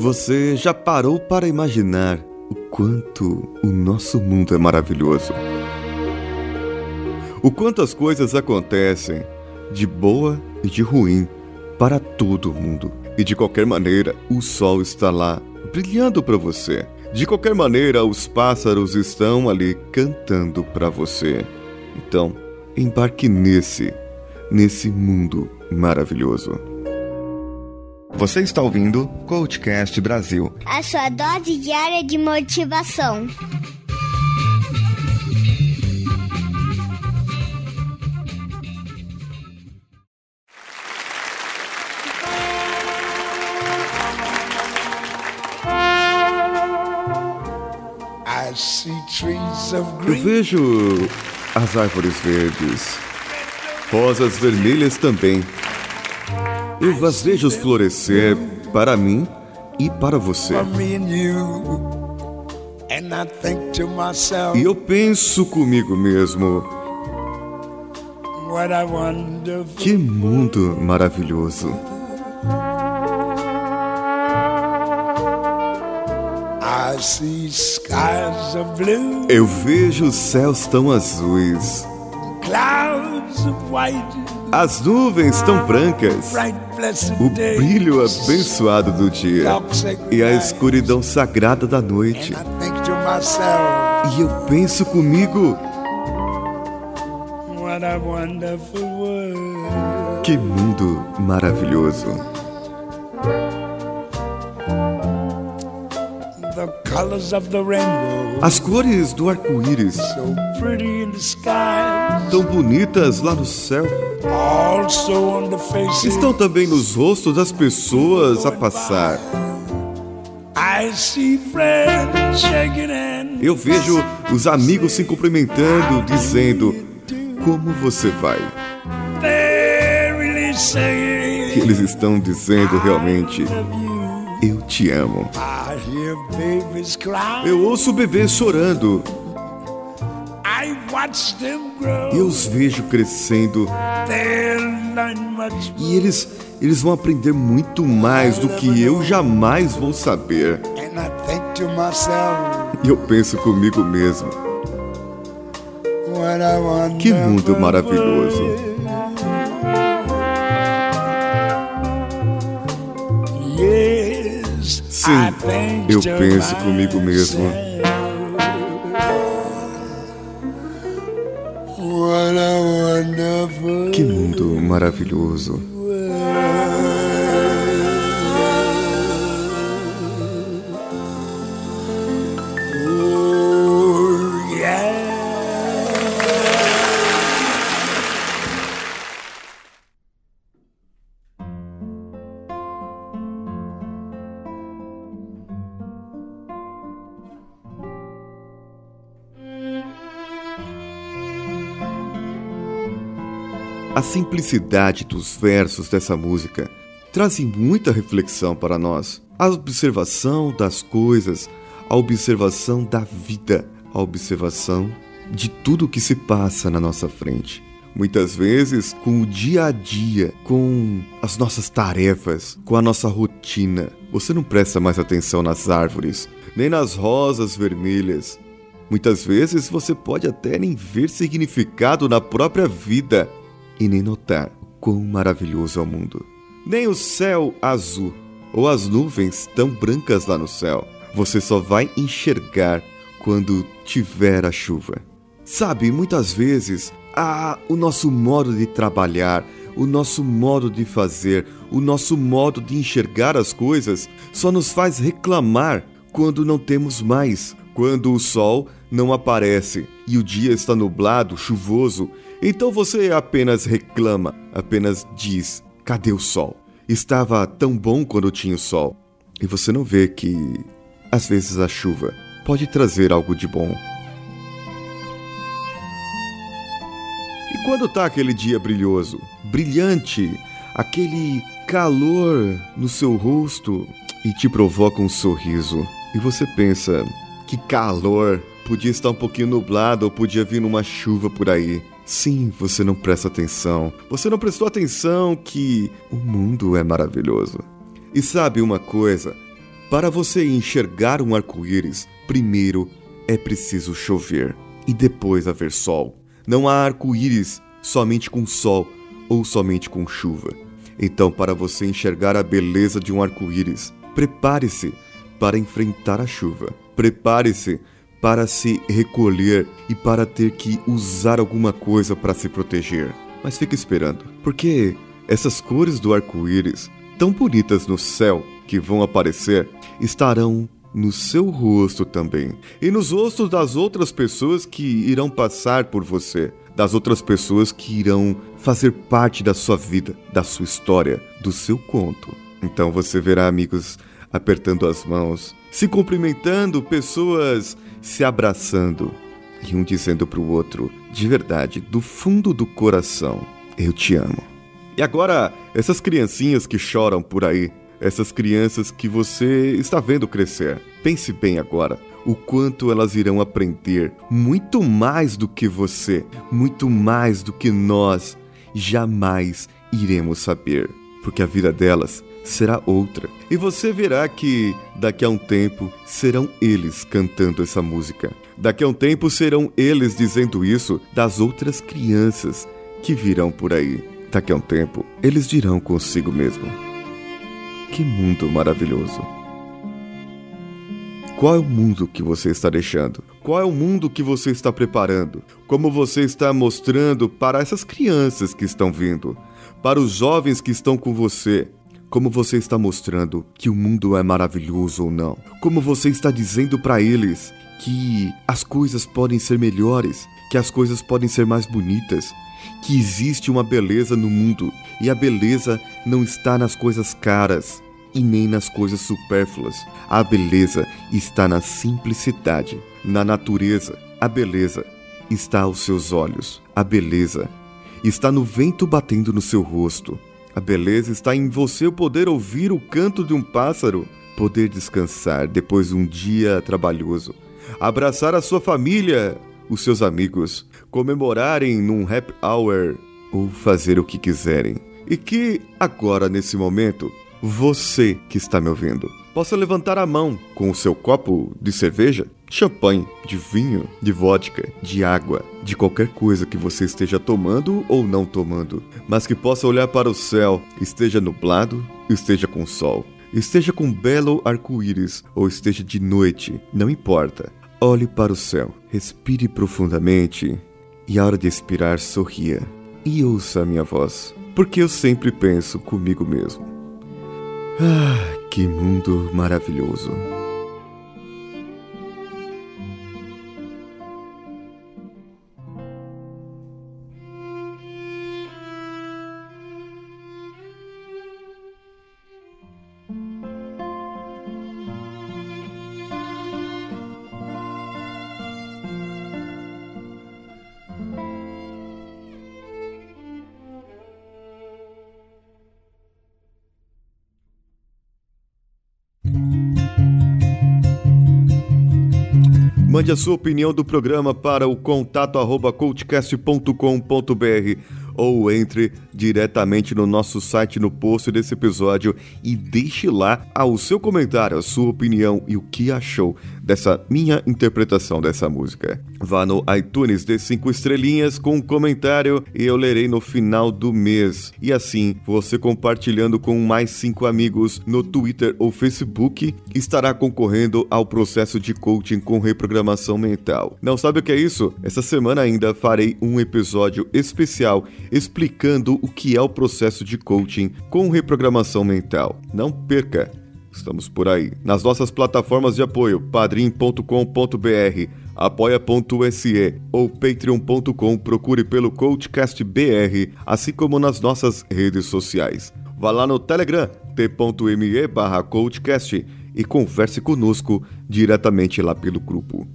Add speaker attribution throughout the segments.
Speaker 1: Você já parou para imaginar o quanto o nosso mundo é maravilhoso? O quanto as coisas acontecem de boa e de ruim para todo mundo. E de qualquer maneira, o sol está lá, brilhando para você. De qualquer maneira, os pássaros estão ali cantando para você. Então, embarque nesse, nesse mundo maravilhoso. Você está ouvindo Coachcast Brasil
Speaker 2: a sua dose diária de motivação.
Speaker 1: Eu vejo as árvores verdes, rosas vermelhas também. Eu as vejo florescer para mim e para você. E eu penso comigo mesmo: que mundo maravilhoso! Eu vejo céus tão azuis, as nuvens tão brancas, o brilho abençoado do dia. E a escuridão sagrada da noite. E eu penso comigo: que mundo maravilhoso! As cores do arco-íris, tão bonitas lá no céu, estão também nos rostos das pessoas a passar. Eu vejo os amigos se cumprimentando, dizendo: Como você vai? Eles estão dizendo realmente: Eu te amo. Eu ouço bebês chorando. E os vejo crescendo. E eles, eles vão aprender muito mais do que eu jamais vou saber. E eu penso comigo mesmo. Que mundo maravilhoso. Sim, eu penso comigo mesmo. Maravilhoso. A simplicidade dos versos dessa música trazem muita reflexão para nós. A observação das coisas, a observação da vida, a observação de tudo que se passa na nossa frente. Muitas vezes, com o dia a dia, com as nossas tarefas, com a nossa rotina, você não presta mais atenção nas árvores, nem nas rosas vermelhas. Muitas vezes você pode até nem ver significado na própria vida e nem notar quão maravilhoso é o mundo. Nem o céu azul ou as nuvens tão brancas lá no céu. Você só vai enxergar quando tiver a chuva. Sabe, muitas vezes, ah, o nosso modo de trabalhar, o nosso modo de fazer, o nosso modo de enxergar as coisas só nos faz reclamar quando não temos mais, quando o sol não aparece e o dia está nublado, chuvoso então você apenas reclama, apenas diz: cadê o sol? Estava tão bom quando tinha o sol. E você não vê que, às vezes, a chuva pode trazer algo de bom. E quando tá aquele dia brilhoso, brilhante, aquele calor no seu rosto e te provoca um sorriso, e você pensa: que calor! Podia estar um pouquinho nublado ou podia vir uma chuva por aí. Sim, você não presta atenção. Você não prestou atenção que o mundo é maravilhoso. E sabe uma coisa? Para você enxergar um arco-íris, primeiro é preciso chover e depois haver sol. Não há arco-íris somente com sol ou somente com chuva. Então, para você enxergar a beleza de um arco-íris, prepare-se para enfrentar a chuva. Prepare-se para se recolher e para ter que usar alguma coisa para se proteger. Mas fique esperando, porque essas cores do arco-íris, tão bonitas no céu que vão aparecer, estarão no seu rosto também e nos rostos das outras pessoas que irão passar por você, das outras pessoas que irão fazer parte da sua vida, da sua história, do seu conto. Então você verá amigos apertando as mãos, se cumprimentando, pessoas se abraçando e um dizendo para o outro, de verdade, do fundo do coração, eu te amo. E agora, essas criancinhas que choram por aí, essas crianças que você está vendo crescer, pense bem agora o quanto elas irão aprender muito mais do que você, muito mais do que nós jamais iremos saber, porque a vida delas será outra. E você verá que daqui a um tempo serão eles cantando essa música. Daqui a um tempo serão eles dizendo isso das outras crianças que virão por aí. Daqui a um tempo eles dirão consigo mesmo: Que mundo maravilhoso! Qual é o mundo que você está deixando? Qual é o mundo que você está preparando? Como você está mostrando para essas crianças que estão vindo? Para os jovens que estão com você? Como você está mostrando que o mundo é maravilhoso ou não? Como você está dizendo para eles que as coisas podem ser melhores, que as coisas podem ser mais bonitas, que existe uma beleza no mundo e a beleza não está nas coisas caras e nem nas coisas supérfluas. A beleza está na simplicidade, na natureza. A beleza está aos seus olhos. A beleza está no vento batendo no seu rosto. A beleza está em você poder ouvir o canto de um pássaro, poder descansar depois de um dia trabalhoso, abraçar a sua família, os seus amigos, comemorarem num happy hour ou fazer o que quiserem. E que agora, nesse momento, você que está me ouvindo possa levantar a mão com o seu copo de cerveja champanhe, de vinho, de vodka, de água, de qualquer coisa que você esteja tomando ou não tomando, mas que possa olhar para o céu, esteja nublado, esteja com sol, esteja com belo arco-íris ou esteja de noite, não importa. Olhe para o céu, respire profundamente e, à hora de expirar, sorria e ouça a minha voz, porque eu sempre penso comigo mesmo. Ah, que mundo maravilhoso! Mande a sua opinião do programa para o contato ou entre diretamente no nosso site no post desse episódio e deixe lá o seu comentário, a sua opinião e o que achou dessa minha interpretação dessa música. Vá no iTunes de 5 estrelinhas com um comentário e eu lerei no final do mês. E assim, você compartilhando com mais 5 amigos no Twitter ou Facebook, estará concorrendo ao processo de coaching com reprogramação mental. Não sabe o que é isso? Essa semana ainda farei um episódio especial explicando o que é o processo de coaching com reprogramação mental. Não perca! Estamos por aí. Nas nossas plataformas de apoio, padrim.com.br, apoia.se ou patreon.com, procure pelo CoachCastBR, assim como nas nossas redes sociais. Vá lá no Telegram, t.me barra CoachCast e converse conosco diretamente lá pelo grupo.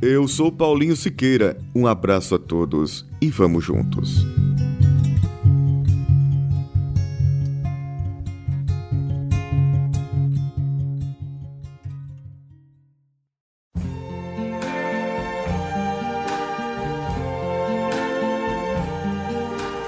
Speaker 1: Eu sou Paulinho Siqueira, um abraço a todos e vamos juntos.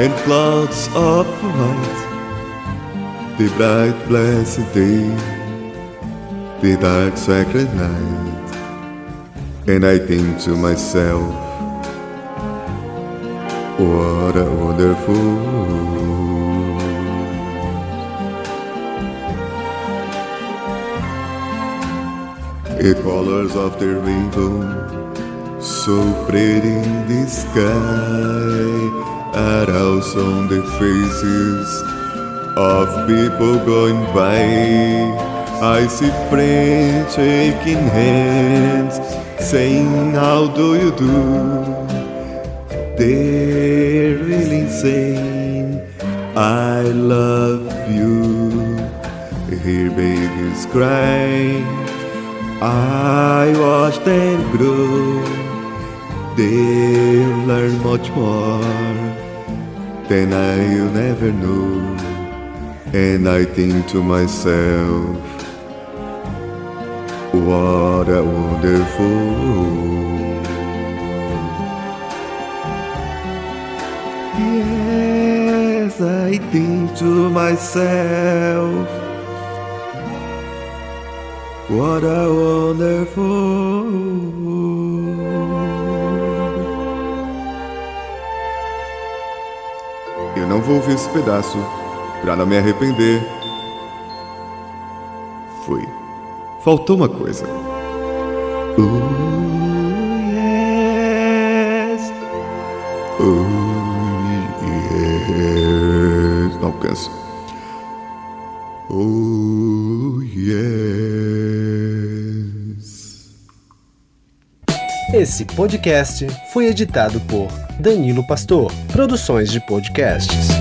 Speaker 1: and clouds of white, the bright blessed day, the dark sacred night, and I think to myself, what a wonderful. The colors of the rainbow, so pretty in the sky, are also on the faces of people going by. I see friends shaking hands, saying, How do you do? They're really saying, I love you. Hear babies cry. I watch them grow. They'll learn much more than I'll never know. And I think to myself, what a wonderful. Yes, I think to myself, what a wonderful. Não vou ouvir esse pedaço pra não me arrepender. Fui. Faltou uma coisa. Oh, yes. Oh, yes. Não alcanço. Oh, yes.
Speaker 3: Esse podcast foi editado por Danilo Pastor, Produções de Podcasts.